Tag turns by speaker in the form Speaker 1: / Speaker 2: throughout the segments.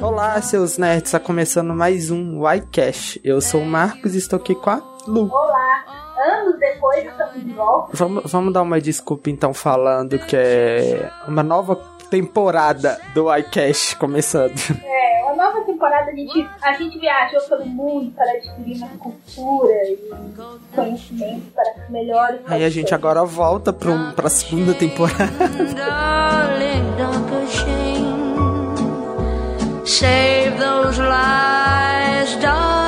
Speaker 1: Olá, seus nerds, está começando mais um YCash. Eu sou o Marcos e estou aqui com a Lu.
Speaker 2: Olá, anos depois estamos de volta.
Speaker 1: Vamos, vamos dar uma desculpa então falando que é uma nova temporada do iCash começando.
Speaker 2: É, nova temporada a gente, a gente viajou pelo mundo para adquirir uma cultura e conhecimento para melhores.
Speaker 1: Aí a gente agora volta para um, a segunda temporada. Save those lies, darling,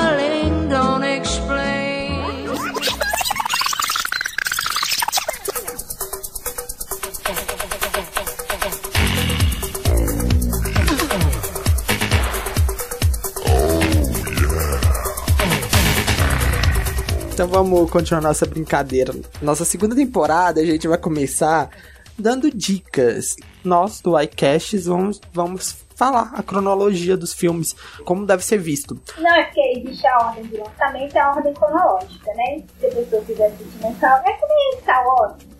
Speaker 1: Então vamos continuar nossa brincadeira. Nossa segunda temporada a gente vai começar dando dicas. Nós do iCasts vamos, vamos falar a cronologia dos filmes, como deve ser visto.
Speaker 2: Não, é porque existe a ordem de lançamento e a ordem cronológica, né? Se a pessoa quiser assistir mental, é que nem Star Wars.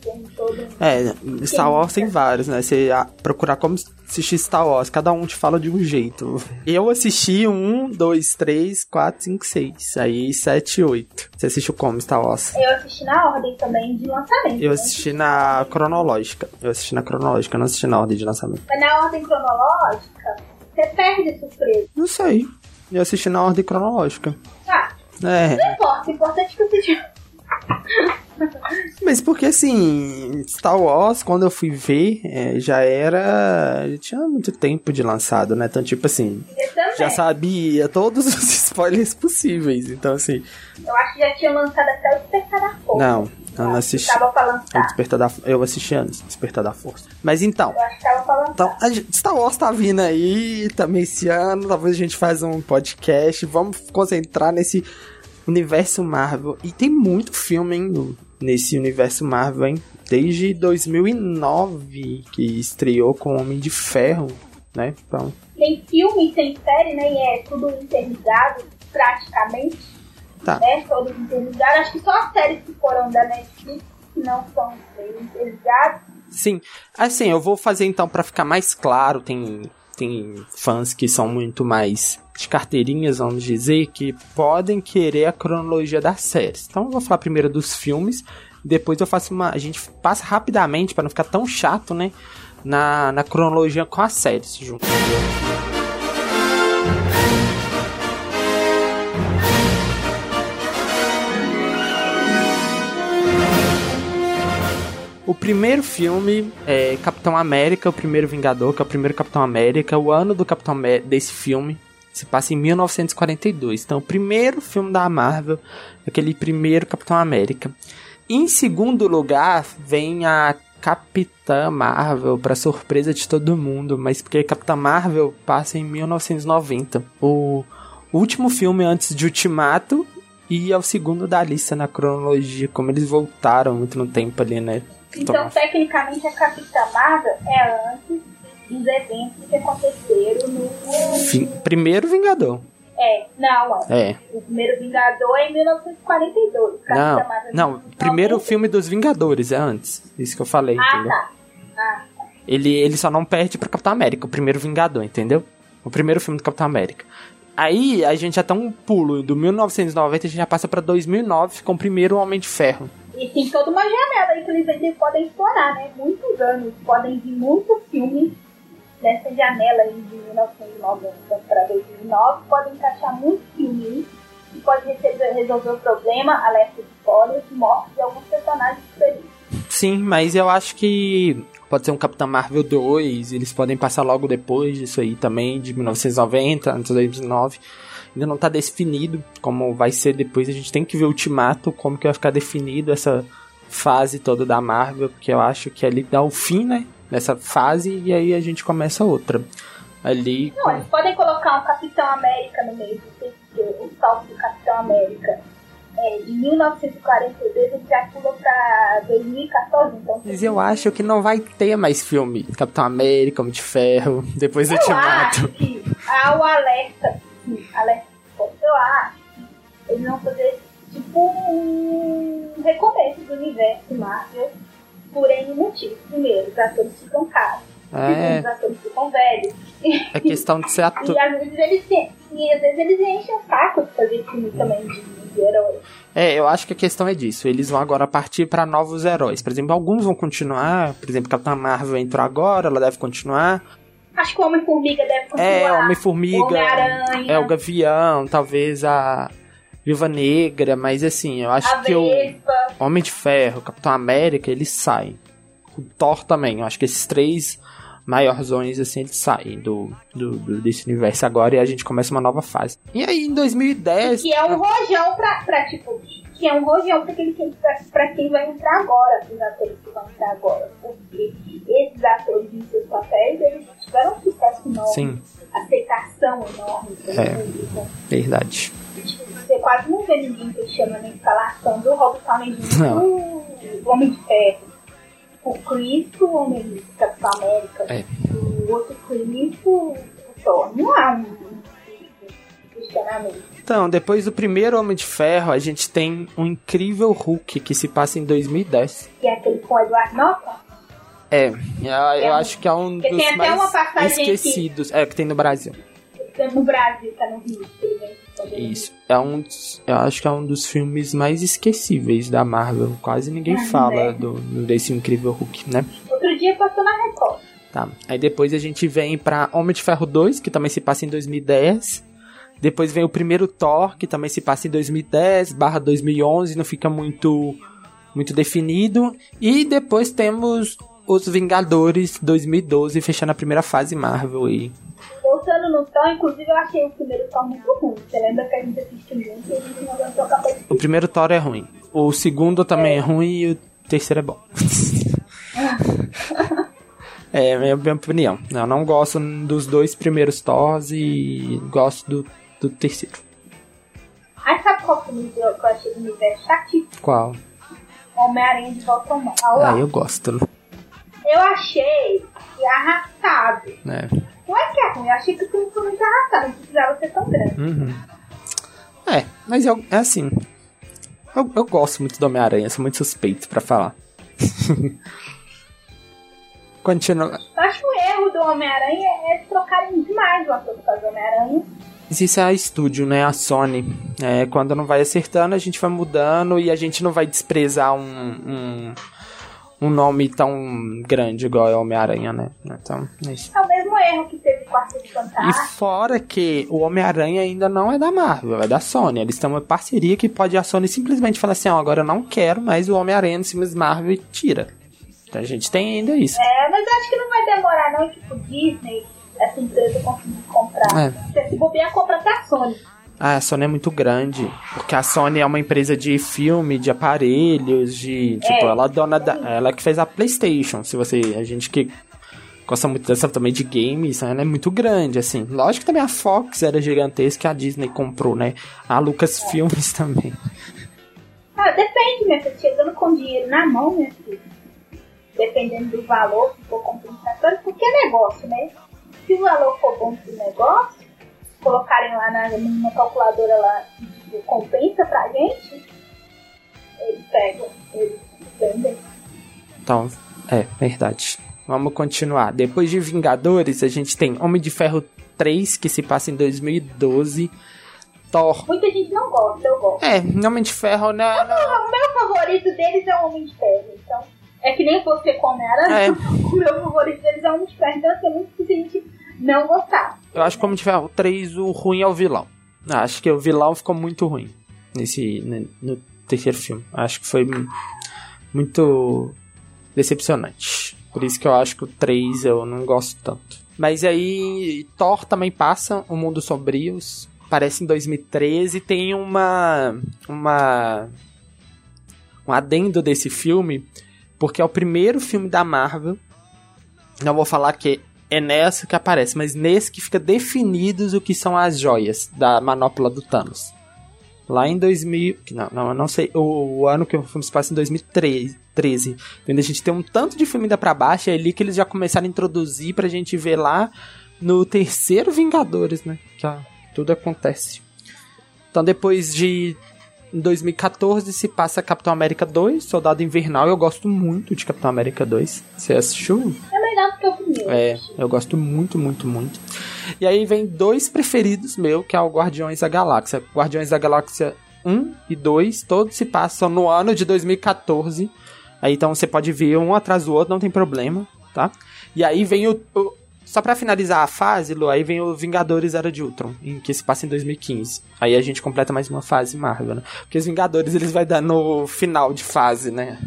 Speaker 1: É, Star Wars tem vários, né? Você procurar como assistir Star Wars, cada um te fala de um jeito. Eu assisti um, dois, três, quatro, cinco, seis. Aí sete, oito. Você assistiu como Star Wars?
Speaker 2: Eu assisti na ordem também de lançamento.
Speaker 1: Eu né? assisti na cronológica. Eu assisti na cronológica, não assisti na ordem de lançamento.
Speaker 2: Mas na ordem cronológica, você perde surpresa.
Speaker 1: Não sei. Eu assisti na ordem cronológica.
Speaker 2: Ah. É. Não importa, o importante é que você.
Speaker 1: Mas porque assim, Star Wars, quando eu fui ver, é, já era. Já tinha muito tempo de lançado, né? Então, tipo assim. Já sabia todos os spoilers possíveis. Então, assim.
Speaker 2: Eu acho que já tinha lançado até o Despertar da Força.
Speaker 1: Não, eu não assisti.
Speaker 2: Tava pra lançar.
Speaker 1: O Despertar da Eu assisti antes, Despertar da Força. Mas então.
Speaker 2: Eu acho que tava pra lançar.
Speaker 1: Então, a Star Wars tá vindo aí, também esse ano. Talvez a gente faça um podcast. Vamos concentrar nesse universo Marvel. E tem muito filme, hein, nesse universo Marvel, hein? Desde 2009, que estreou com Homem de Ferro, né? Então...
Speaker 2: Tem filme, tem série, né? E é tudo interligado, praticamente.
Speaker 1: Tá.
Speaker 2: Né? Todos interligados. Acho que só as séries que foram da Netflix não são interligadas.
Speaker 1: Sim. Assim, eu vou fazer então para ficar mais claro, tem tem fãs que são muito mais de carteirinhas, vamos dizer, que podem querer a cronologia das séries. Então eu vou falar primeiro dos filmes, depois eu faço uma. A gente passa rapidamente para não ficar tão chato, né? Na, na cronologia com as séries junto. O primeiro filme é Capitão América, o primeiro Vingador, que é o primeiro Capitão América. O ano do Capitão América, desse filme se passa em 1942. Então, o primeiro filme da Marvel, aquele primeiro Capitão América. Em segundo lugar, vem a Capitã Marvel, para surpresa de todo mundo, mas porque Capitã Marvel passa em 1990. O último filme antes de Ultimato e é o segundo da lista na cronologia, como eles voltaram muito no tempo ali, né?
Speaker 2: Então, tecnicamente, a Capitã Marvel é antes dos eventos que aconteceram no.
Speaker 1: Fim, primeiro Vingador.
Speaker 2: É, não,
Speaker 1: é.
Speaker 2: O primeiro Vingador é em 1942.
Speaker 1: Capitã não, Marvel não, primeiro filme dos Vingadores é antes. Isso que eu falei,
Speaker 2: ah,
Speaker 1: entendeu?
Speaker 2: Tá. Ah, tá.
Speaker 1: Ele, ele só não perde pra Capitão América, o primeiro Vingador, entendeu? O primeiro filme do Capitão América. Aí a gente já tá um pulo do 1990 a gente já passa pra 2009 com o primeiro Homem de Ferro.
Speaker 2: E tem toda uma janela aí que eles podem explorar, né? Muitos anos, podem vir muitos filmes nessa janela aí de 1990 para 2009, podem encaixar muitos filmes e pode receber, resolver o problema, alerta de spoilers, morte de alguns personagens diferentes.
Speaker 1: Sim, mas eu acho que pode ser um Capitão Marvel 2, eles podem passar logo depois disso aí também, de 1990, antes de 2009 ainda não tá definido como vai ser depois. A gente tem que ver o Ultimato, como que vai ficar definido essa fase toda da Marvel, porque eu acho que ali dá o fim, né? Nessa fase, e aí a gente começa outra. Ali.
Speaker 2: Não, eles podem colocar um Capitão América no meio, o salto do Capitão América. É, de 1942 ele já pula pra 2014, então.
Speaker 1: Mas eu acho que não vai ter mais filme Capitão América, Homem de Ferro, depois do Ultimato.
Speaker 2: Acho que há o alerta assim, alerta eu acho eles vão fazer tipo um recomeço do universo Marvel por N motivos. Primeiro, os atores ficam caros.
Speaker 1: É.
Speaker 2: Os atores ficam velhos.
Speaker 1: É questão de ser ator.
Speaker 2: E às vezes eles, e às vezes eles enchem o saco de fazer filme também de, de herói.
Speaker 1: É, eu acho que a questão é disso. Eles vão agora partir pra novos heróis. Por exemplo, alguns vão continuar. Por exemplo, Capitã Marvel entrou agora, ela deve continuar.
Speaker 2: Acho que o Homem-Formiga deve continuar.
Speaker 1: É,
Speaker 2: O
Speaker 1: Homem-Formiga.
Speaker 2: Homem-Aranha.
Speaker 1: É o Gavião, talvez a Viúva Negra, mas assim, eu acho
Speaker 2: A
Speaker 1: que o
Speaker 2: Vespa.
Speaker 1: Homem de Ferro, Capitão América, eles saem. O Thor também, eu acho que esses três maiorzões, assim, eles saem do, do, do- desse universo agora e a gente começa uma nova fase. E aí, em 2010...
Speaker 2: Que é um rojão pra, pra tipo. Que é um rojão pra quem, pra, pra quem vai entrar agora, os atores que vão entrar agora. Porque esses atores em seus papéis, eles tiveram um sucesso enorme.
Speaker 1: Sim,
Speaker 2: Aceitação enorme
Speaker 1: É.
Speaker 2: público.
Speaker 1: verdade.
Speaker 2: Você quase não vê ninguém questionando a escalação do Robert Downey Jr.
Speaker 1: Não.
Speaker 2: o Homem de Ferro. O Chris, o Homem de Capitão América.
Speaker 1: É.
Speaker 2: O outro Chris, o Thor. Não há um questionamento.
Speaker 1: Então, depois do primeiro Homem de Ferro, a gente tem um incrível Hulk que se passa em 2010.
Speaker 2: Que é aquele com o Edward Norton.
Speaker 1: É, eu, eu acho que é um dos
Speaker 2: tem até
Speaker 1: mais
Speaker 2: uma passagem que-
Speaker 1: esquecidos. É, que tem no Brasil.
Speaker 2: No Brasil, tá no Rio. ele vem fazer.
Speaker 1: Isso. É um dos, eu acho que é um dos filmes mais esquecíveis da Marvel. Quase ninguém
Speaker 2: Ah,
Speaker 1: fala
Speaker 2: é.
Speaker 1: do, do- desse incrível Hulk, né?
Speaker 2: Outro dia passou na Record.
Speaker 1: Tá. Aí depois a gente vem pra Homem de Ferro 2, que também se passa em 2010. Depois vem o primeiro Thor, que também se passa em 2010, barra 2011, não fica muito, muito definido. E depois temos os Vingadores 2012, fechando a primeira fase Marvel aí.
Speaker 2: Voltando no Thor, inclusive eu achei o primeiro Thor muito ruim. Você lembra que a gente assistiu junto e a gente não capaz
Speaker 1: O primeiro Thor é ruim. O segundo também é, ruim e o terceiro é bom. é, é a minha opinião. Eu não gosto dos dois primeiros Thors e gosto do, do terceiro.
Speaker 2: Aí sabe qual filme que eu achei do universo chatíssimo?
Speaker 1: Qual?
Speaker 2: Homem-Aranha de volta ao ao
Speaker 1: Ah,
Speaker 2: lar.
Speaker 1: eu gosto,
Speaker 2: Eu achei que arrastado.
Speaker 1: né?
Speaker 2: Não é que é ruim, eu achei que o filme foi muito arrastado, não precisava ser tão grande.
Speaker 1: Uhum. É, mas eu, é assim. Eu, eu gosto muito do Homem-Aranha, sou muito suspeito pra falar. Continua.
Speaker 2: Eu acho que o erro do Homem-Aranha é trocarem demais o ator que faz o Homem-Aranha.
Speaker 1: Mas Isso é a estúdio, né? A Sony. É, quando não vai acertando, a gente vai mudando e a gente não vai desprezar um, um, um nome tão grande igual é o Homem-Aranha, né? Então, é isso.
Speaker 2: Mesmo erro que teve o Quarteto
Speaker 1: E
Speaker 2: Fantástico.
Speaker 1: fora que o Homem-Aranha ainda não é da Marvel, é da Sony. Eles têm uma parceria que pode a Sony simplesmente falar assim: ó, agora eu não quero mais o Homem-Aranha nos filmes Marvel e tira. Então a gente tem ainda isso.
Speaker 2: É, mas acho que não vai demorar não, tipo, Disney, essa empresa conseguir comprar.
Speaker 1: É.
Speaker 2: Se bobear, compra até a Sony.
Speaker 1: Ah, a Sony é muito grande. Porque a Sony é uma empresa de filme, de aparelhos, de. Tipo,
Speaker 2: É,
Speaker 1: ela é dona da. Ela que fez a Playstation. Se você. A gente que gosta muito dessa também de games, ela é muito grande, assim. Lógico que também a Fox era gigantesca, a Disney comprou, né? A Lucas Filmes também.
Speaker 2: Ah, depende, minha filha. Chegando com dinheiro na mão, minha filha. Dependendo do valor, se for compensatório, porque é negócio, né? Se o valor for bom pro negócio, colocarem lá na, calculadora lá de compensa pra gente, eles pegam, eles vendem.
Speaker 1: Então, é, verdade. Vamos continuar. Depois de Vingadores, a gente tem Homem de Ferro 3, que se passa em 2012. Thor.
Speaker 2: Muita gente não gosta, eu gosto.
Speaker 1: É, Homem de Ferro, né?
Speaker 2: O meu favorito deles é o Homem de Ferro, então. É que nem você com Homem-Aranha,
Speaker 1: É.
Speaker 2: o meu favorito deles é o Homem de Ferro, então assim, muita gente não gostar.
Speaker 1: Eu acho que Homem de Ferro 3, o ruim é o vilão. Acho que o vilão ficou muito ruim nesse ne- no terceiro filme. Acho que foi mu- muito decepcionante. Por isso que eu acho que o 3 eu não gosto tanto. Mas aí Thor também passa, O Mundo Sombrios, parece em 2013, tem uma uma um adendo desse filme, porque é o primeiro filme da Marvel. Não vou falar que é nessa que aparece, mas nesse que fica definidos o que são as joias da manopla do Thanos. Lá em 2000. que Não, não, não sei. O, o ano que o filme se passa em 2013. 13, Quando a gente tem um tanto de filme ainda pra baixo, é ali que eles já começaram a introduzir pra gente ver lá no terceiro Vingadores, né? Que tudo acontece. Então depois de. Em 2014 se passa Capitão América 2, Soldado Invernal. Eu gosto muito de Capitão América 2. Você assistiu?
Speaker 2: Que.
Speaker 1: É, eu gosto muito, muito, muito. E aí vem dois preferidos meu, que é o Guardiões da Galáxia. Guardiões da Galáxia 1 e 2, todos se passam no ano de 2014. Aí então você pode ver um atrás do outro, não tem problema, tá? E aí vem o, o só para finalizar a fase, Lu, aí vem o Vingadores Era de Ultron, em que se passa em 2015. Aí a gente completa mais uma fase Marvel, né? Porque os Vingadores eles vai dar no final de fase, né?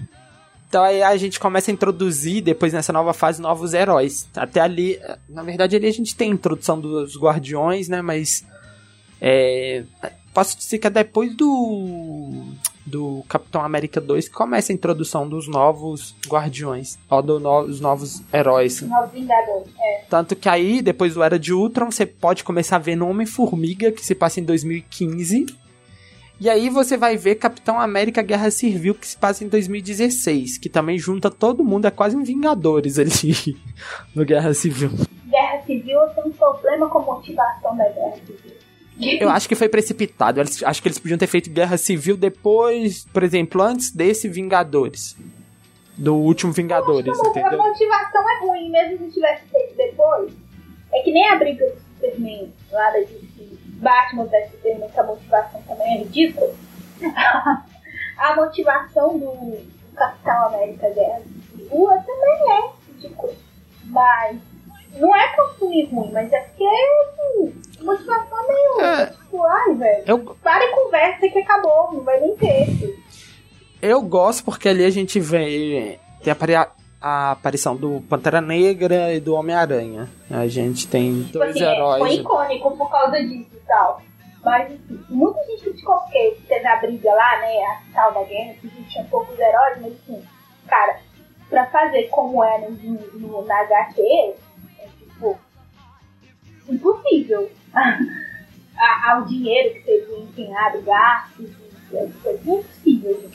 Speaker 1: Então aí a gente começa a introduzir, depois nessa nova fase, novos heróis. Até ali, na verdade, ali a gente tem a introdução dos Guardiões, né? Mas. É, posso dizer que é depois do. Do Capitão América 2 que começa a introdução dos novos Guardiões. Ou dos no, novos heróis.
Speaker 2: Novos Vingadores, é.
Speaker 1: Tanto que aí, depois do Era de Ultron, você pode começar a ver no Homem-Formiga, que se passa em 2015 e aí você vai ver Capitão América Guerra Civil, que se passa em 2016, que também junta todo mundo, é quase um Vingadores ali no Guerra Civil.
Speaker 2: Guerra Civil tem um problema com motivação da Guerra Civil.
Speaker 1: Eu acho que foi precipitado. Eu acho que eles podiam ter feito Guerra Civil depois, por exemplo, antes desse Vingadores. Do último Vingadores,
Speaker 2: Poxa,
Speaker 1: entendeu?
Speaker 2: A motivação é ruim, mesmo se tivesse feito depois. É que nem a briga do Superman lá da DC Batman vs Superman, que a motivação também é ridícula. a motivação do Capitão América Guerra Civil também é ridícula. Mas não é que eu fui ruim, mas é porque assim, a motivação é meio. É, tipo, ai, velho. Eu... Para e conversa que acabou, não vai nem ter.
Speaker 1: Eu gosto porque ali a gente vê. Tem a, a aparição do Pantera Negra e do Homem-Aranha. A gente tem tipo dois
Speaker 2: assim,
Speaker 1: heróis.
Speaker 2: Foi icônico por causa disso e tal. Mas assim, muita gente criticou porque teve a briga lá, né? A tal da guerra, que tinha poucos heróis, mas assim, cara, pra fazer como era no, no, na HQ, é tipo impossível. Ao dinheiro que seria empenhado, gastos, é, é impossível.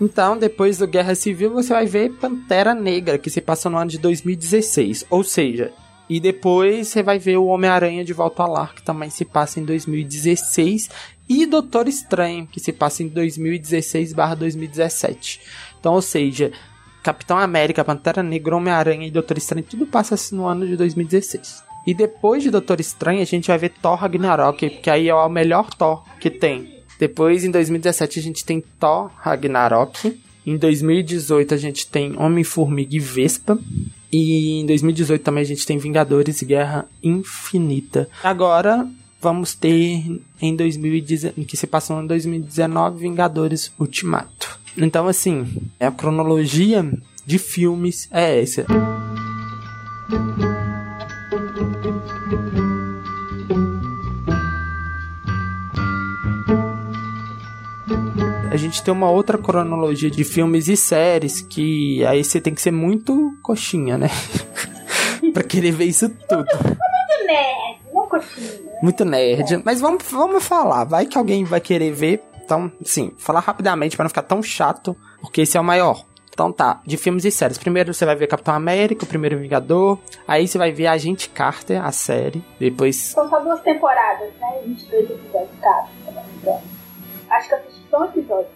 Speaker 1: Então, depois do Guerra Civil, você vai ver Pantera Negra, que se passa no ano de 2016. Ou seja, e depois você vai ver o Homem-Aranha de Volta ao Lar, que também se passa em 2016. E Doutor Estranho, que se passa em 2016/2017. Então, ou seja, Capitão América, Pantera Negra, Homem-Aranha e Doutor Estranho, tudo passa no ano de 2016. E depois de Doutor Estranho, a gente vai ver Thor Ragnarok, que aí é o melhor Thor que tem. Depois, em 2017, a gente tem Thor Ragnarok. Em 2018, a gente tem Homem-Formiga e Vespa. E em 2018 também a gente tem Vingadores Guerra Infinita. Agora, vamos ter em 2019, que se passou em 2019, Vingadores Ultimato. Então, assim, a cronologia de filmes é essa. A gente tem uma outra cronologia de filmes e séries que aí você tem que ser muito coxinha, né? pra querer ver isso tudo.
Speaker 2: Muito nerd, não coxinha.
Speaker 1: Muito nerd. É. Mas vamos, vamos falar. Vai que alguém vai querer ver. Então, sim, falar rapidamente para não ficar tão chato, porque esse é o maior. Então tá, de filmes e séries. Primeiro você vai ver Capitão América, o primeiro Vingador. Aí você vai ver Agente Carter, a série. Depois.
Speaker 2: São só duas temporadas, né? 22 episódios cada. Acho que eu só um episódio.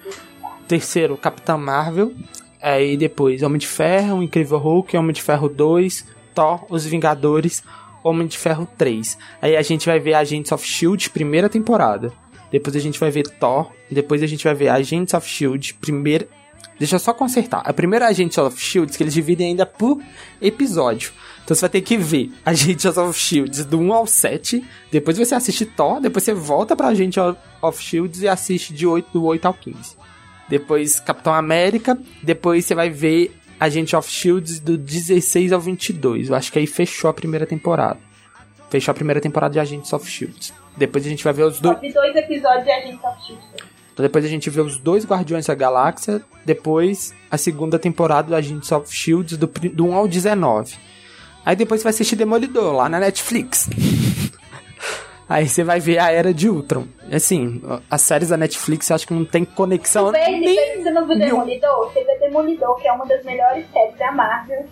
Speaker 1: Terceiro, Capitã Marvel. Aí depois Homem de Ferro, Incrível Hulk, Homem de Ferro 2, Thor, Os Vingadores, Homem de Ferro 3. Aí a gente vai ver Agents of Shield, primeira temporada. Depois a gente vai ver Thor. Depois a gente vai ver Agents of Shield, primeira. Deixa eu só consertar. A primeira Agents of Shield que eles dividem ainda por episódio. Então você vai ter que ver Agents of Shields do 1 ao 7. Depois você assiste Thor. Depois você volta pra Agents of Shields e assiste de 8, do 8 ao 15. Depois Capitão América. Depois você vai ver Agents of Shields do 16 ao 22. Eu acho que aí fechou a primeira temporada. Fechou a primeira temporada de Agents of Shields. Depois a gente vai ver os dois.
Speaker 2: dois episódios de Agents of Shields.
Speaker 1: Então depois a gente vê os dois Guardiões da Galáxia. Depois a segunda temporada do Agents of Shields do, do 1 ao 19. Aí depois você vai assistir Demolidor lá na Netflix. Aí você vai ver a Era de Ultron. Assim, as séries da Netflix eu acho que não tem conexão.
Speaker 2: Vê, nem... Você não viu Demolidor? Você vê Demolidor, que é uma das melhores séries da Marvel.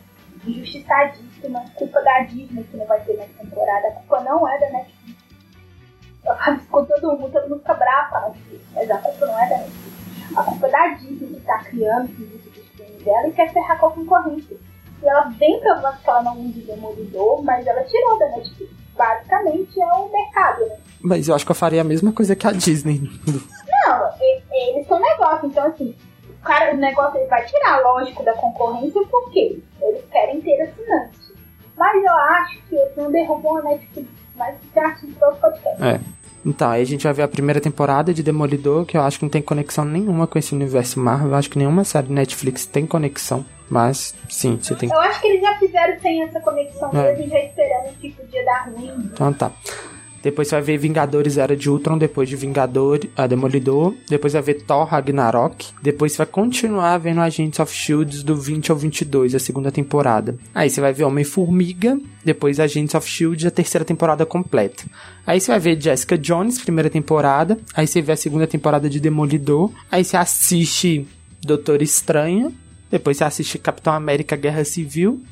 Speaker 2: Injustiçadíssima. Culpa da Disney que não vai ter mais temporada. A culpa não é da Netflix. Eu falo com todo mundo, todo mundo fica bravo Netflix. Mas a culpa não é da Netflix. A culpa é da Disney que tá criando os filmes dela e quer ferrar com a concorrente. E ela vem não usa Demolidor, mas ela tirou da Netflix. Basicamente é o mercado, né?
Speaker 1: Mas eu acho que eu faria a mesma coisa que a Disney.
Speaker 2: Não, eles são negócio, então assim, o cara, o negócio ele vai tirar, lógico, da concorrência, por quê? Eles querem ter assinante. Mas eu acho que eles não derrubam a Netflix, mas já acho que podcast.
Speaker 1: É. Então, aí a gente vai ver a primeira temporada de Demolidor, que eu acho que não tem conexão nenhuma com esse universo Marvel. Eu acho que nenhuma série Netflix tem conexão. Mas, sim, você tem
Speaker 2: Eu acho que eles já fizeram sem essa conexão é. mesmo, já esperando que podia dar ruim.
Speaker 1: Então tá. Depois você vai ver Vingadores Era de Ultron, depois de Vingador, a Demolidor. Depois vai ver Thor Ragnarok. Depois você vai continuar vendo Agents of Shields do 20 ao 22, a segunda temporada. Aí você vai ver Homem-Formiga, depois Agents of Shield, a terceira temporada completa. Aí você vai ver Jessica Jones, primeira temporada. Aí você vê a segunda temporada de Demolidor. Aí você assiste Doutor Estranha. Depois você assiste Capitão América Guerra Civil.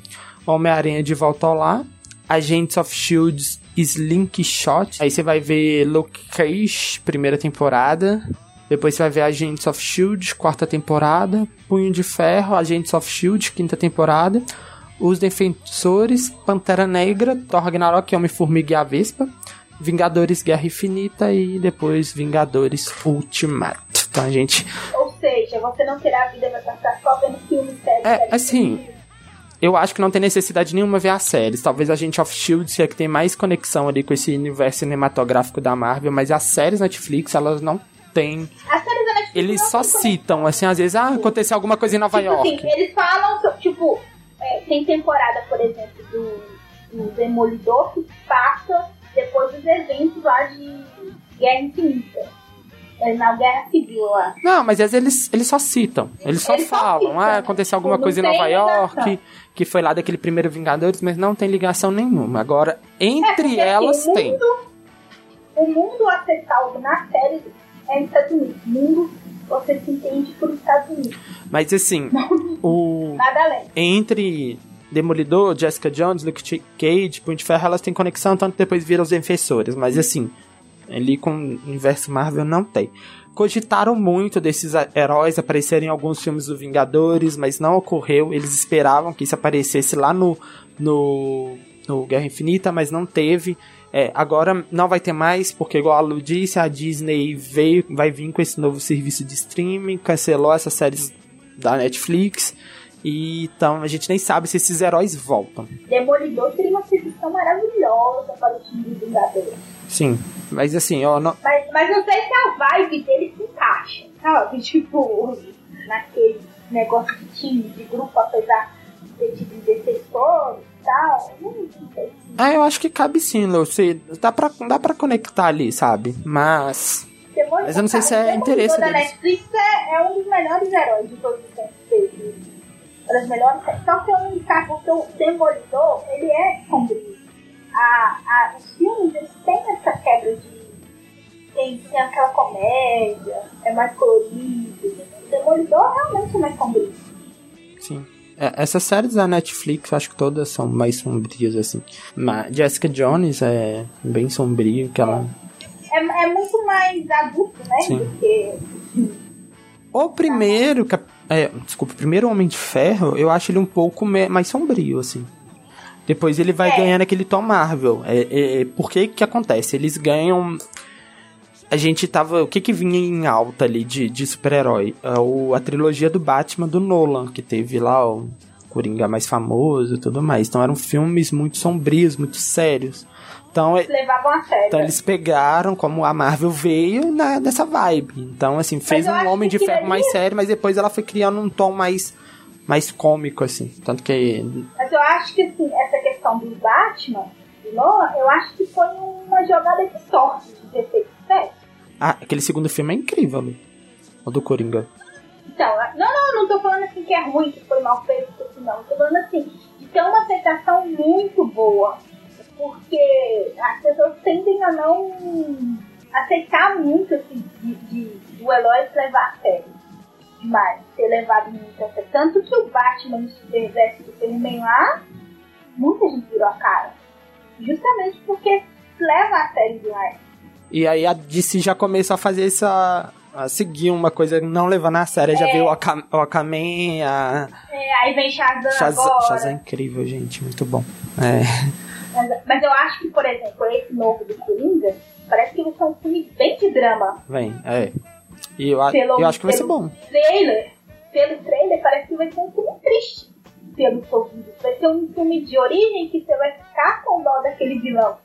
Speaker 1: Homem-Aranha de Volta ao Lar. Agents of Shields Slink Shot. Aí você vai ver Luke Cage, primeira temporada. Depois você vai ver Agents of Shield, quarta temporada. Punho de Ferro, Agents of Shield, quinta temporada. Os Defensores, Pantera Negra, Thor Ragnarok, Homem-Formiga e a Vespa. Vingadores Guerra Infinita e depois Vingadores Ultimato. Então, gente.
Speaker 2: Seja, você não terá a vida, vai passar só vendo filmes, séries. É,
Speaker 1: assim eu acho que não tem necessidade nenhuma ver as séries. Talvez a gente of Shield seja que tem mais conexão ali com esse universo cinematográfico da Marvel, mas as séries Netflix, elas não têm.
Speaker 2: As séries da Netflix
Speaker 1: Eles só citam, assim, às vezes, ah, aconteceu alguma coisa em Nova
Speaker 2: tipo
Speaker 1: York.
Speaker 2: Assim, eles falam, tipo, é, tem temporada, por exemplo, do, do Demolidor que passa depois dos eventos lá de Guerra Infinita. Na Guerra Civil lá.
Speaker 1: Não, mas eles, eles só citam. Eles só eles falam. Só citam, ah, aconteceu alguma coisa em Nova York, que foi lá daquele primeiro Vingadores, mas não tem ligação nenhuma. Agora, entre é, elas assim, tem.
Speaker 2: O mundo acessível na série é nos Estados Unidos. O mundo você se entende por Estados Unidos.
Speaker 1: Mas assim, o.
Speaker 2: Nada além.
Speaker 1: Entre Demolidor, Jessica Jones, Luke Cage, Punho de Ferro, elas têm conexão, tanto que depois viram os defensores. Mas assim, ali com o universo Marvel não tem. Cogitaram muito desses heróis aparecerem em alguns filmes do Vingadores, mas não ocorreu. Eles esperavam que isso aparecesse lá no, no, no Guerra Infinita, mas não teve. É, agora não vai ter mais, porque igual a Lu disse, a Disney veio, vai vir com esse novo serviço de streaming, cancelou essas séries da Netflix. E, então a gente nem sabe se esses heróis voltam.
Speaker 2: Demolidor seria uma solução maravilhosa para o time dos Vingadores.
Speaker 1: Sim, mas assim, ó. Não...
Speaker 2: Mas, mas não sei se a vibe dele se encaixa, sabe? Tipo, naquele negócio de time, de grupo, apesar de ter tido defensores e tal. Não sei se...
Speaker 1: Ah, eu acho que cabe sim, Lucy. Dá pra, dá pra conectar ali, sabe? Mas. Mas eu não sei se é interesse
Speaker 2: deles. Netflix é, é um dos melhores heróis de todos os tempos das melhores Só que eu encargo que o Demolidor, ele é sombrio. A, a, os filmes, eles têm essa quebra de... Tem, tem aquela comédia, é mais colorido. O Demolidor realmente é mais sombrio.
Speaker 1: Sim. É, essas séries da Netflix, acho que todas são mais sombrias, assim. Mas Jessica Jones é bem sombrio, que ela...
Speaker 2: É, é muito mais adulto, né? Sim. Do que...
Speaker 1: O primeiro, é, desculpa, o primeiro Homem de Ferro, eu acho ele um pouco mais sombrio, assim. Depois ele vai é. ganhando aquele tom Marvel. É, é, é, por que que acontece? Eles ganham... A gente tava... O que que vinha em alta ali de, de super-herói? A, a trilogia do Batman do Nolan, que teve lá o Coringa mais famoso e tudo mais. Então eram filmes muito sombrios, muito sérios. Então,
Speaker 2: eles levavam a sério.
Speaker 1: Então eles pegaram como a Marvel veio na, nessa vibe. Então, assim, fez um Homem de Ferro mais sério, mas depois ela foi criando um tom mais, mais cômico, assim. Tanto que.
Speaker 2: Mas eu acho que assim, essa questão do Batman, do Nolan, eu acho que foi uma jogada de sorte de ter feito certo.
Speaker 1: Ah, aquele segundo filme é incrível, Lu. O do Coringa.
Speaker 2: Então, não, não, não tô falando assim que é ruim, que foi mal feito, não. Tô falando assim, de ter uma aceitação muito boa porque as pessoas tendem a não aceitar muito assim, de, de, do Eloy levar a sério demais, ser levado muito a sério. Tanto que o Batman no Super Superman lá, muita gente virou a cara. Justamente porque leva a sério demais.
Speaker 1: E aí a DC já começou a fazer essa a seguir uma coisa não levando a sério. É. Já viu o, Akamen,
Speaker 2: a... É, aí vem Shazam, Shazam
Speaker 1: agora. Shazam é incrível, gente, muito bom. É.
Speaker 2: Mas, mas, eu acho que, por exemplo, esse novo do Coringa, parece que vai ser um filme bem de drama.
Speaker 1: Vem, é. E eu, pelo, eu acho que vai ser bom.
Speaker 2: Trailer, pelo trailer, parece que vai ser um filme triste. Pelos ouvidos. Vai ser um filme de origem que você vai ficar com dó daquele vilão.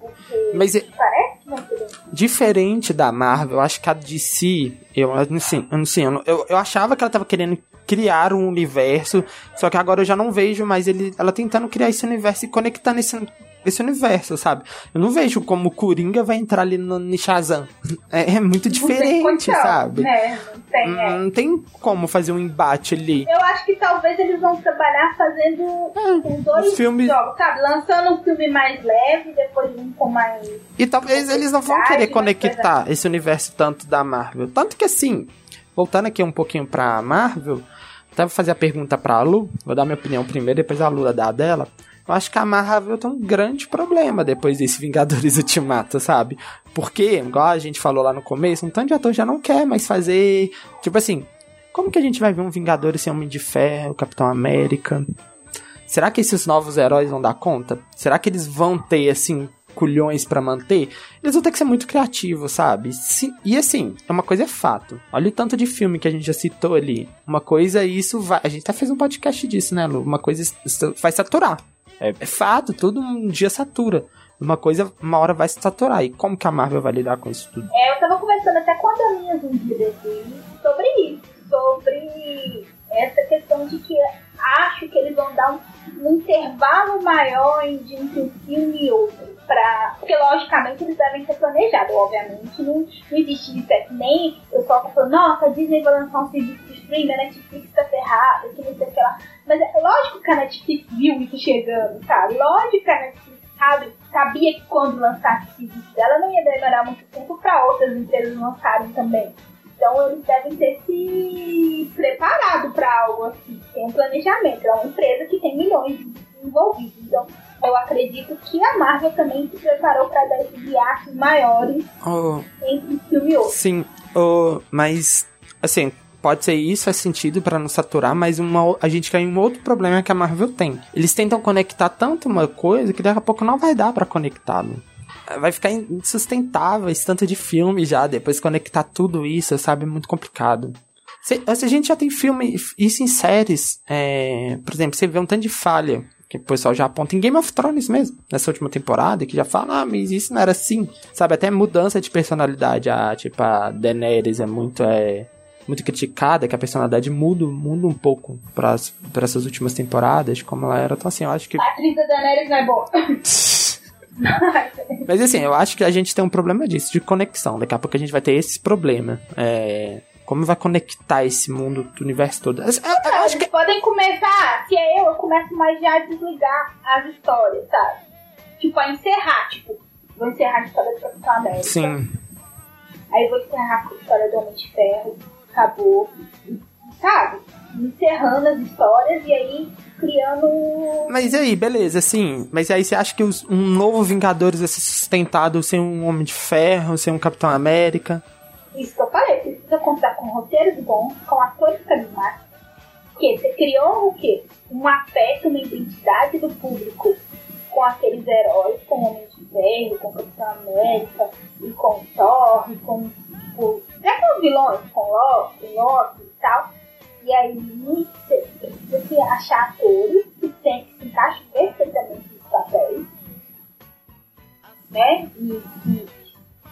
Speaker 2: Porque
Speaker 1: Mas
Speaker 2: é, parece.
Speaker 1: Diferente da Marvel, eu acho que a DC, eu, assim, eu, assim, eu, eu, eu achava que ela tava querendo criar um universo, só que agora eu já não vejo mais ele, ela tentando criar esse universo e conectar nesse esse universo, sabe? Eu não vejo como o Coringa vai entrar ali no, no Shazam. É, é muito diferente, sabe?
Speaker 2: É, não tem, é.
Speaker 1: Não tem como fazer um embate ali.
Speaker 2: Eu acho que talvez eles vão trabalhar fazendo é, com dois filmes... jogos, sabe? Lançando um filme mais leve, depois um com mais.
Speaker 1: E talvez eles não vão querer conectar esse universo tanto da Marvel. Tanto que assim, voltando aqui um pouquinho pra Marvel, até vou fazer a pergunta pra Lu, vou dar minha opinião primeiro, depois a Lu dá a dela. Eu acho que a Marvel tem um grande problema depois desse Vingadores Ultimato, sabe? Porque, igual a gente falou lá no começo, um tanto de ator já não quer mais fazer. Tipo assim, como que a gente vai ver um Vingadores sem Homem de Ferro, Capitão América? Será que esses novos heróis vão dar conta? Será que eles vão ter, assim, culhões para manter? Eles vão ter que ser muito criativos, sabe? e assim, é uma coisa é fato. Olha o tanto de filme que a gente já citou ali. Uma coisa, isso vai. A gente até fez um podcast disso, né, Lu? Uma coisa vai saturar. É, é fato, todo um dia satura. Uma coisa, uma hora vai se saturar. E como que a Marvel vai lidar com isso tudo?
Speaker 2: É, eu tava conversando até com a Daninha um dia desse sobre isso. Sobre essa questão de que acho que eles vão dar um, um intervalo maior entre um filme e outro. Pra, porque logicamente eles devem ser planejados, obviamente. Não, não existe isso, é nem eu só falando, nossa, a Disney vai lançar um serviço de streaming, a Netflix tá ferrada, que não sei o que lá. Mas é lógico que a Netflix viu isso chegando, sabe? Lógico que a Netflix sabe, sabia que quando lançasse o serviço dela não ia demorar muito tempo para outras empresas lançarem também. Então eles devem ter se preparado para algo assim, tem um planejamento. É uma empresa que tem milhões envolvidos. Então eu acredito que a Marvel também se preparou para dar esses hiatos maiores oh, entre filme e outro.
Speaker 1: Sim, oh, mas assim, Pode ser isso, faz sentido para não saturar, mas uma, a gente cai em um outro problema que a Marvel tem. Eles tentam conectar tanto uma coisa que daqui a pouco não vai dar para conectá-lo. Vai ficar insustentável esse tanto de filme já, depois conectar tudo isso, sabe? É muito complicado. Se, a gente já tem filme, isso em séries, é, por exemplo, você vê um tanto de falha que o pessoal já aponta em Game of Thrones mesmo, nessa última temporada, que já fala, ah, mas isso não era assim, sabe? Até mudança de personalidade, a, tipo, a Daenerys é muito, é, muito criticada, que a personalidade muda, muda um pouco para essas últimas temporadas, como ela era. Então, assim, eu acho que.
Speaker 2: A atriz da Daenerys não é boa.
Speaker 1: Mas assim, eu acho que a gente tem um problema disso, de conexão. Daqui a pouco a gente vai ter esse problema. É, como vai conectar esse mundo do universo todo? Eu,
Speaker 2: eu acho que... podem começar, se é eu, eu começo mais já a desligar as histórias, sabe? Tipo, a encerrar, tipo, vou encerrar a história do Capitão América.
Speaker 1: Sim.
Speaker 2: Aí vou encerrar a história do Homem de Ferro acabou, sabe? Encerrando as histórias e aí criando.
Speaker 1: Mas aí, beleza, assim. Mas aí você acha que os, um novo Vingadores vai ser sustentado sem um Homem de Ferro, sem um Capitão América?
Speaker 2: Isso que eu falei, precisa contar com roteiros bons, com atores carismáticos. Porque você criou o quê? Um afeto, uma identidade do público com aqueles heróis, com o Homem de Ferro, com o Capitão América, e com o Thor, e com tipo, já com os vilões, com Loki, Loki e tal. E aí você precisa achar atores que, tem, que se encaixam perfeitamente nos papéis. Né? E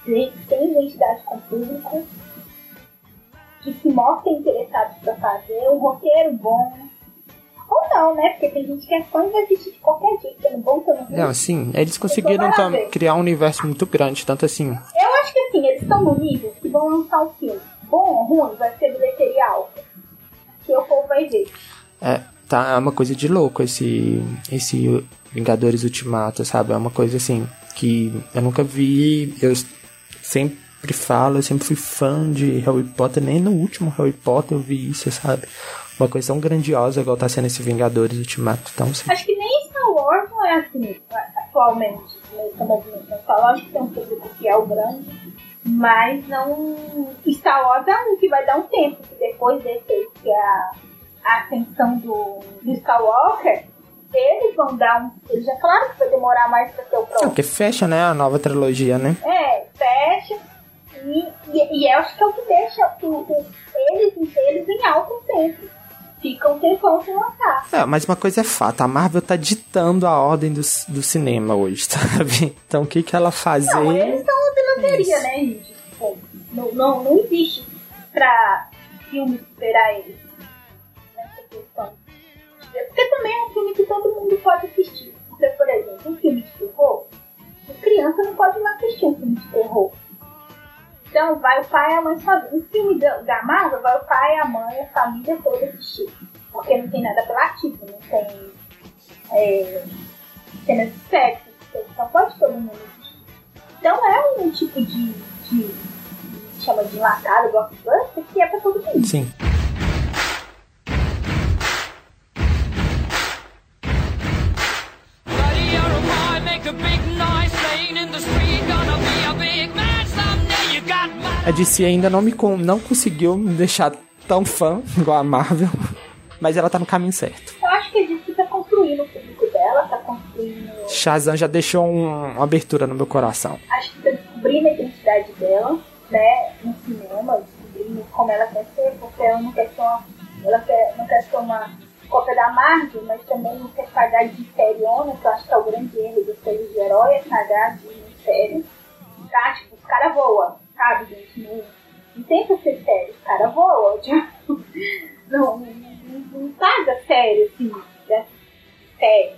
Speaker 2: que tem identidade com o público. Que se mostrem interessados para fazer, um roteiro bom, ou não, né? Porque tem gente que é fã e vai assistir de qualquer jeito, sendo bom, sendo ruim.
Speaker 1: Não, sim. Eles conseguiram criar um universo muito grande, tanto assim.
Speaker 2: Eu acho que assim, eles estão no nível que vão lançar o filme. Bom ou ruim, vai ser bilheteria alta. Que o povo vai ver.
Speaker 1: É, tá, é uma coisa de louco esse, esse Vingadores Ultimato, sabe? É uma coisa assim, que eu nunca vi, eu sempre falo, eu sempre fui fã de Harry Potter, nem no último Harry Potter eu vi isso, sabe? uma coisa tão grandiosa igual tá sendo esse Vingadores Ultimato. Então,
Speaker 2: sim. Acho que nem Star Wars não é assim atualmente, nessa movimentação. Lógico que tem um público fiel grande, Mas não. É um que vai dar um tempo, que depois desse que é a, a ascensão do, do Skywalker, eles vão dar um. Eles já falaram que vai demorar mais pra ter o
Speaker 1: É,
Speaker 2: próximo.
Speaker 1: porque fecha, né, a nova trilogia, né?
Speaker 2: É, fecha. E, e, e eu acho que é o que deixa o, o- eles, eles em alto tempo. Ficam um tempão sem lançar.
Speaker 1: É, mas uma coisa é fato, a Marvel tá ditando a ordem do, do cinema hoje, sabe? Então o que que ela fazer...
Speaker 2: Não, eles uma bilateria,
Speaker 1: Isso.
Speaker 2: né, gente? Tipo, não, não, não existe pra filme superar eles. Nessa questão. Porque também é um filme que todo mundo pode assistir. Porque, por exemplo, um filme de terror, criança não pode mais assistir um filme de terror. Então vai o pai e a mãe sozinhos. Um filme da, da Marvel, vai o pai, a mãe, a família toda assistir. Porque não tem nada apelativo, não tem é, cenas de sexo, então pode todo mundo assistir. Então é um tipo de, de, chama de enlatado, blockbuster, que é pra todo mundo.
Speaker 1: Sim.
Speaker 3: A
Speaker 1: DC ainda não me não conseguiu me deixar tão fã igual a Marvel, mas ela tá no caminho certo.
Speaker 2: Eu acho que a gente tá construindo o público dela, tá construindo.
Speaker 1: Shazam já deixou um- uma abertura no meu coração.
Speaker 2: Acho que tá descobrindo a identidade dela, né? No cinema, descobrindo como ela quer ser, porque ela não quer ser uma. Ela quer, não quer ser uma cópia da Marvel, mas também não quer pagar de seriona, que eu acho que é o grande erro dos filmes de herói, é pagar de sério. Tá? Tipo, os caras voam, sabe, gente? Não, não tenta ser sério, os caras voam. Tipo, não, não, não, não paga sério, assim, né? sério.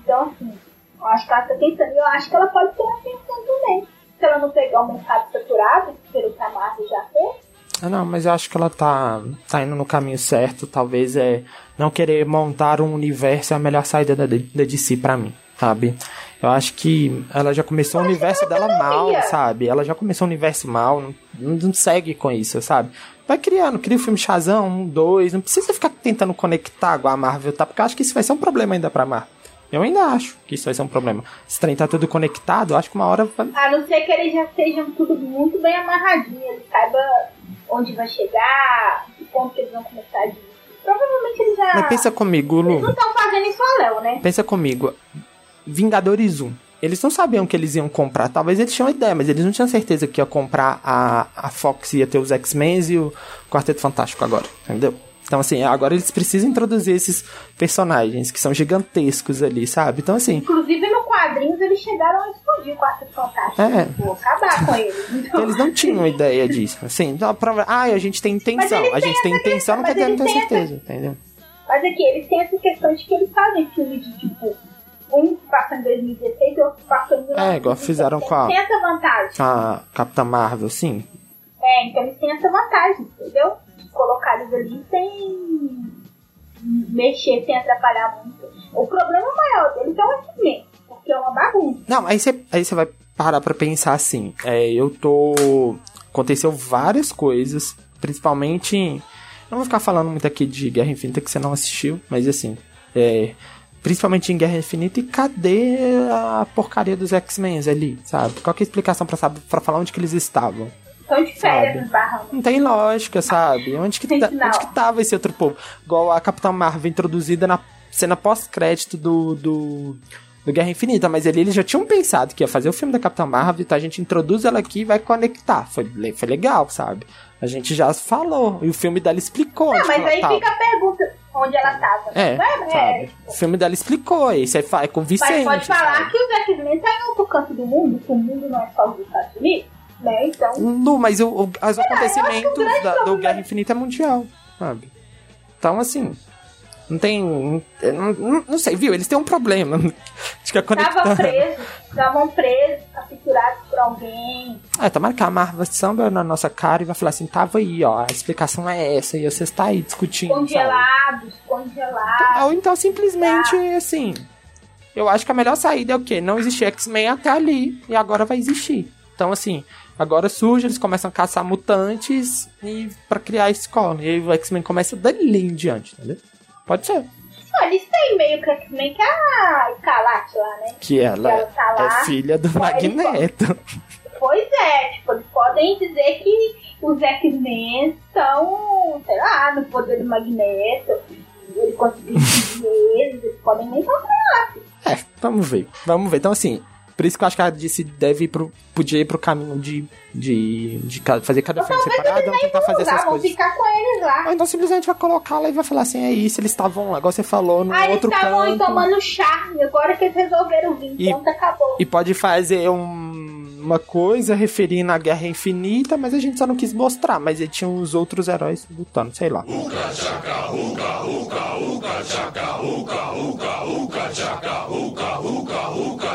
Speaker 2: Então, assim, eu acho que ela tá tentando, e eu acho que ela pode ter uma atenção também. Se ela não pegar o mercado saturado, pelo que a Marvel já fez,
Speaker 1: Ah, não, mas eu acho que ela tá, tá indo no caminho certo. Talvez é não querer montar um universo é a melhor saída da, da DC pra mim, sabe? Eu acho que ela já começou o universo dela mal, sabe? Ela já começou o universo mal, não, não segue com isso, sabe? Vai criando, cria o filme Shazam, um, dois, não precisa ficar tentando conectar igual a Marvel, tá? Porque eu acho que isso vai ser um problema ainda pra Marvel. Eu ainda acho que isso vai ser um problema. Se trem tá tudo conectado, eu acho que uma hora vai...
Speaker 2: a não ser que eles já estejam tudo muito bem amarradinho, eles saibam onde vai chegar, o ponto que eles vão começar a. Provavelmente eles já.
Speaker 1: Mas pensa comigo,
Speaker 2: Eles não
Speaker 1: Lu.
Speaker 2: estão fazendo isso ao Léo, né?
Speaker 1: Pensa comigo. Vingadores 1. Eles não sabiam que eles iam comprar. Talvez eles tinham ideia, mas eles não tinham certeza que ia comprar a, a Fox ia ter os X-Men e o Quarteto Fantástico agora. Entendeu? Então, assim, agora eles precisam introduzir esses personagens que são gigantescos ali, sabe? Então, assim,
Speaker 2: Inclusive no quadrinhos eles chegaram a explodir o Quarto Fantástico.
Speaker 1: É.
Speaker 2: Vou acabar com eles. Então,
Speaker 1: eles não tinham ideia disso. Assim, então, prova... ah, a gente tem intenção. A gente tem
Speaker 2: essa
Speaker 1: intenção, não quer dizer não tem certeza, entendeu?
Speaker 2: Mas aqui, eles têm essa questão de que eles fazem filme de tipo. Um passou em 2016 e outro passou em 1917.
Speaker 1: É, igual fizeram com a-
Speaker 2: Tem essa vantagem.
Speaker 1: A Capitã Marvel, sim.
Speaker 2: É, então eles têm essa vantagem, entendeu? De colocar eles ali sem mexer, sem atrapalhar muito. O problema maior deles é o X-Men, porque é uma bagunça.
Speaker 1: Não, aí você aí você vai parar pra pensar assim. É, eu tô. Aconteceu várias coisas, principalmente. Não vou ficar falando muito aqui de Guerra Infinita que você não assistiu, mas assim. É, principalmente em Guerra Infinita, e cadê a porcaria dos X-Men ali, sabe? Qual que é a explicação pra, saber, pra falar onde que eles estavam?
Speaker 2: Estão de férias
Speaker 1: Sabe. Não tem lógica, sabe? Onde que, tá- onde que tava esse outro povo? Igual a Capitã Marvel introduzida na cena pós-crédito do, do, do Guerra Infinita, mas ali eles já tinham pensado que ia fazer o filme da Capitã Marvel, então a gente introduz ela aqui e vai conectar. Foi, foi legal, sabe? A gente já falou, e o filme dela explicou onde
Speaker 2: mas aí
Speaker 1: tava.
Speaker 2: fica a pergunta onde ela tava.
Speaker 1: É,
Speaker 2: Vai,
Speaker 1: sabe?
Speaker 2: tipo,
Speaker 1: O filme dela explicou, aí você fala, é com
Speaker 2: Mas
Speaker 1: Vicente.
Speaker 2: pode falar
Speaker 1: sabe?
Speaker 2: que os X-Men tá em outro canto do mundo, que o mundo não é só os Estados Unidos, né? Então,
Speaker 1: Não, mas o, o- os
Speaker 2: o
Speaker 1: acontecimentos da- do Guerra Infinita é mundial, sabe? Então, assim, não tem. Não, não- sei, viu? Eles têm um problema. Acho que a
Speaker 2: estavam
Speaker 1: conexão.
Speaker 2: presos, estavam presos, capturados por alguém.
Speaker 1: É, tomara que a Marvel samba na nossa cara e vai falar assim: tava aí, ó, a explicação é essa, e você está aí discutindo. sabe?
Speaker 2: Congelados, congelados.
Speaker 1: Ou então simplesmente assim. Eu acho que a melhor saída é o quê? Não existia X-Men até ali. E agora vai existir. Então, assim, agora surge, eles começam a caçar mutantes e para criar a escola. E aí o X-Men começa dali em diante, entendeu? Pode ser.
Speaker 2: Não, eles têm meio que X-Men que a Escalate lá, né?
Speaker 1: Que ela,
Speaker 2: ela tá lá.
Speaker 1: é filha do Magneto.
Speaker 2: Pois é, tipo, eles podem dizer que os X-Men são, sei lá, no poder do Magneto. Ele conseguiu eles, eles podem nem encontrar.
Speaker 1: É, vamos ver. Vamos ver. Então, assim, por isso que eu acho que a DC deve ir pro, podia ir pro caminho de, de, de fazer cada filme separado, ou tentar fazer essas coisas.
Speaker 2: ficar com eles lá.
Speaker 1: Ou então simplesmente vai colocar lá e vai falar assim, é isso, eles estavam lá, igual você falou, no
Speaker 2: Aí eles
Speaker 1: outro
Speaker 2: estavam aí
Speaker 1: canto.
Speaker 2: tomando chá, e agora que eles resolveram vir,
Speaker 1: E-
Speaker 2: pronto, acabou.
Speaker 1: E pode fazer um- uma coisa referindo à Guerra Infinita, mas a gente só não quis mostrar. Mas ele tinha uns outros heróis lutando, sei lá.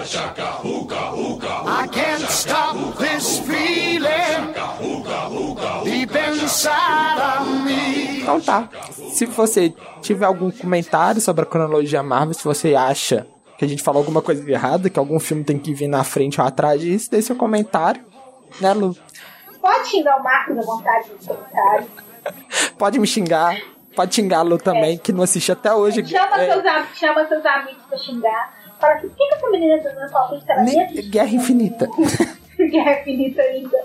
Speaker 4: I can't stop this feeling deep inside of me.
Speaker 1: Então tá. Se você tiver algum comentário sobre a cronologia Marvel, se você acha que a gente falou alguma coisa errada, que algum filme tem que vir na frente ou atrás disso, deixe seu comentário. Né, Lu?
Speaker 2: Pode xingar o Marcos à vontade nos comentários.
Speaker 1: Pode me xingar. Pode xingar a Lu também, que não assiste até hoje.
Speaker 2: Chama,
Speaker 1: É,
Speaker 2: seus, am- chama seus amigos pra xingar. Fala assim, por que, que essa menina tá dando palpite pra
Speaker 1: nem-
Speaker 2: mim?
Speaker 1: Guerra Infinita.
Speaker 2: Guerra Infinita ainda.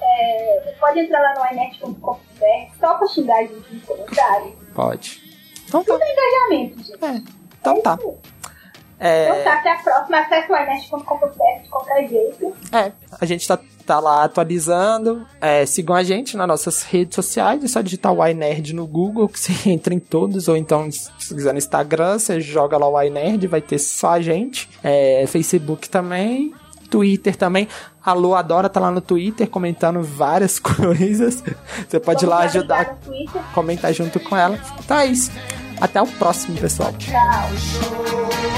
Speaker 2: É, você pode entrar lá no inet.com.br só pra xingar a gente nos comentários.
Speaker 1: Pode. Então tá.
Speaker 2: Tudo é engajamento, gente.
Speaker 1: É, então tá.
Speaker 2: Então
Speaker 1: É,
Speaker 2: tá, até a próxima. Acesse o inet.com.br de qualquer jeito.
Speaker 1: é, a gente tá, tá lá atualizando. É, sigam a gente nas nossas redes sociais. É só digitar o iNerd no Google, que você entra em todos. Ou então, se quiser no Instagram, você joga lá o iNerd, vai ter só a gente. É, Facebook também. Twitter também. A Lu adora tá lá no Twitter comentando várias coisas. Você pode ir lá ajudar, comentar junto com ela. Então é isso. Até o próximo, pessoal.
Speaker 4: All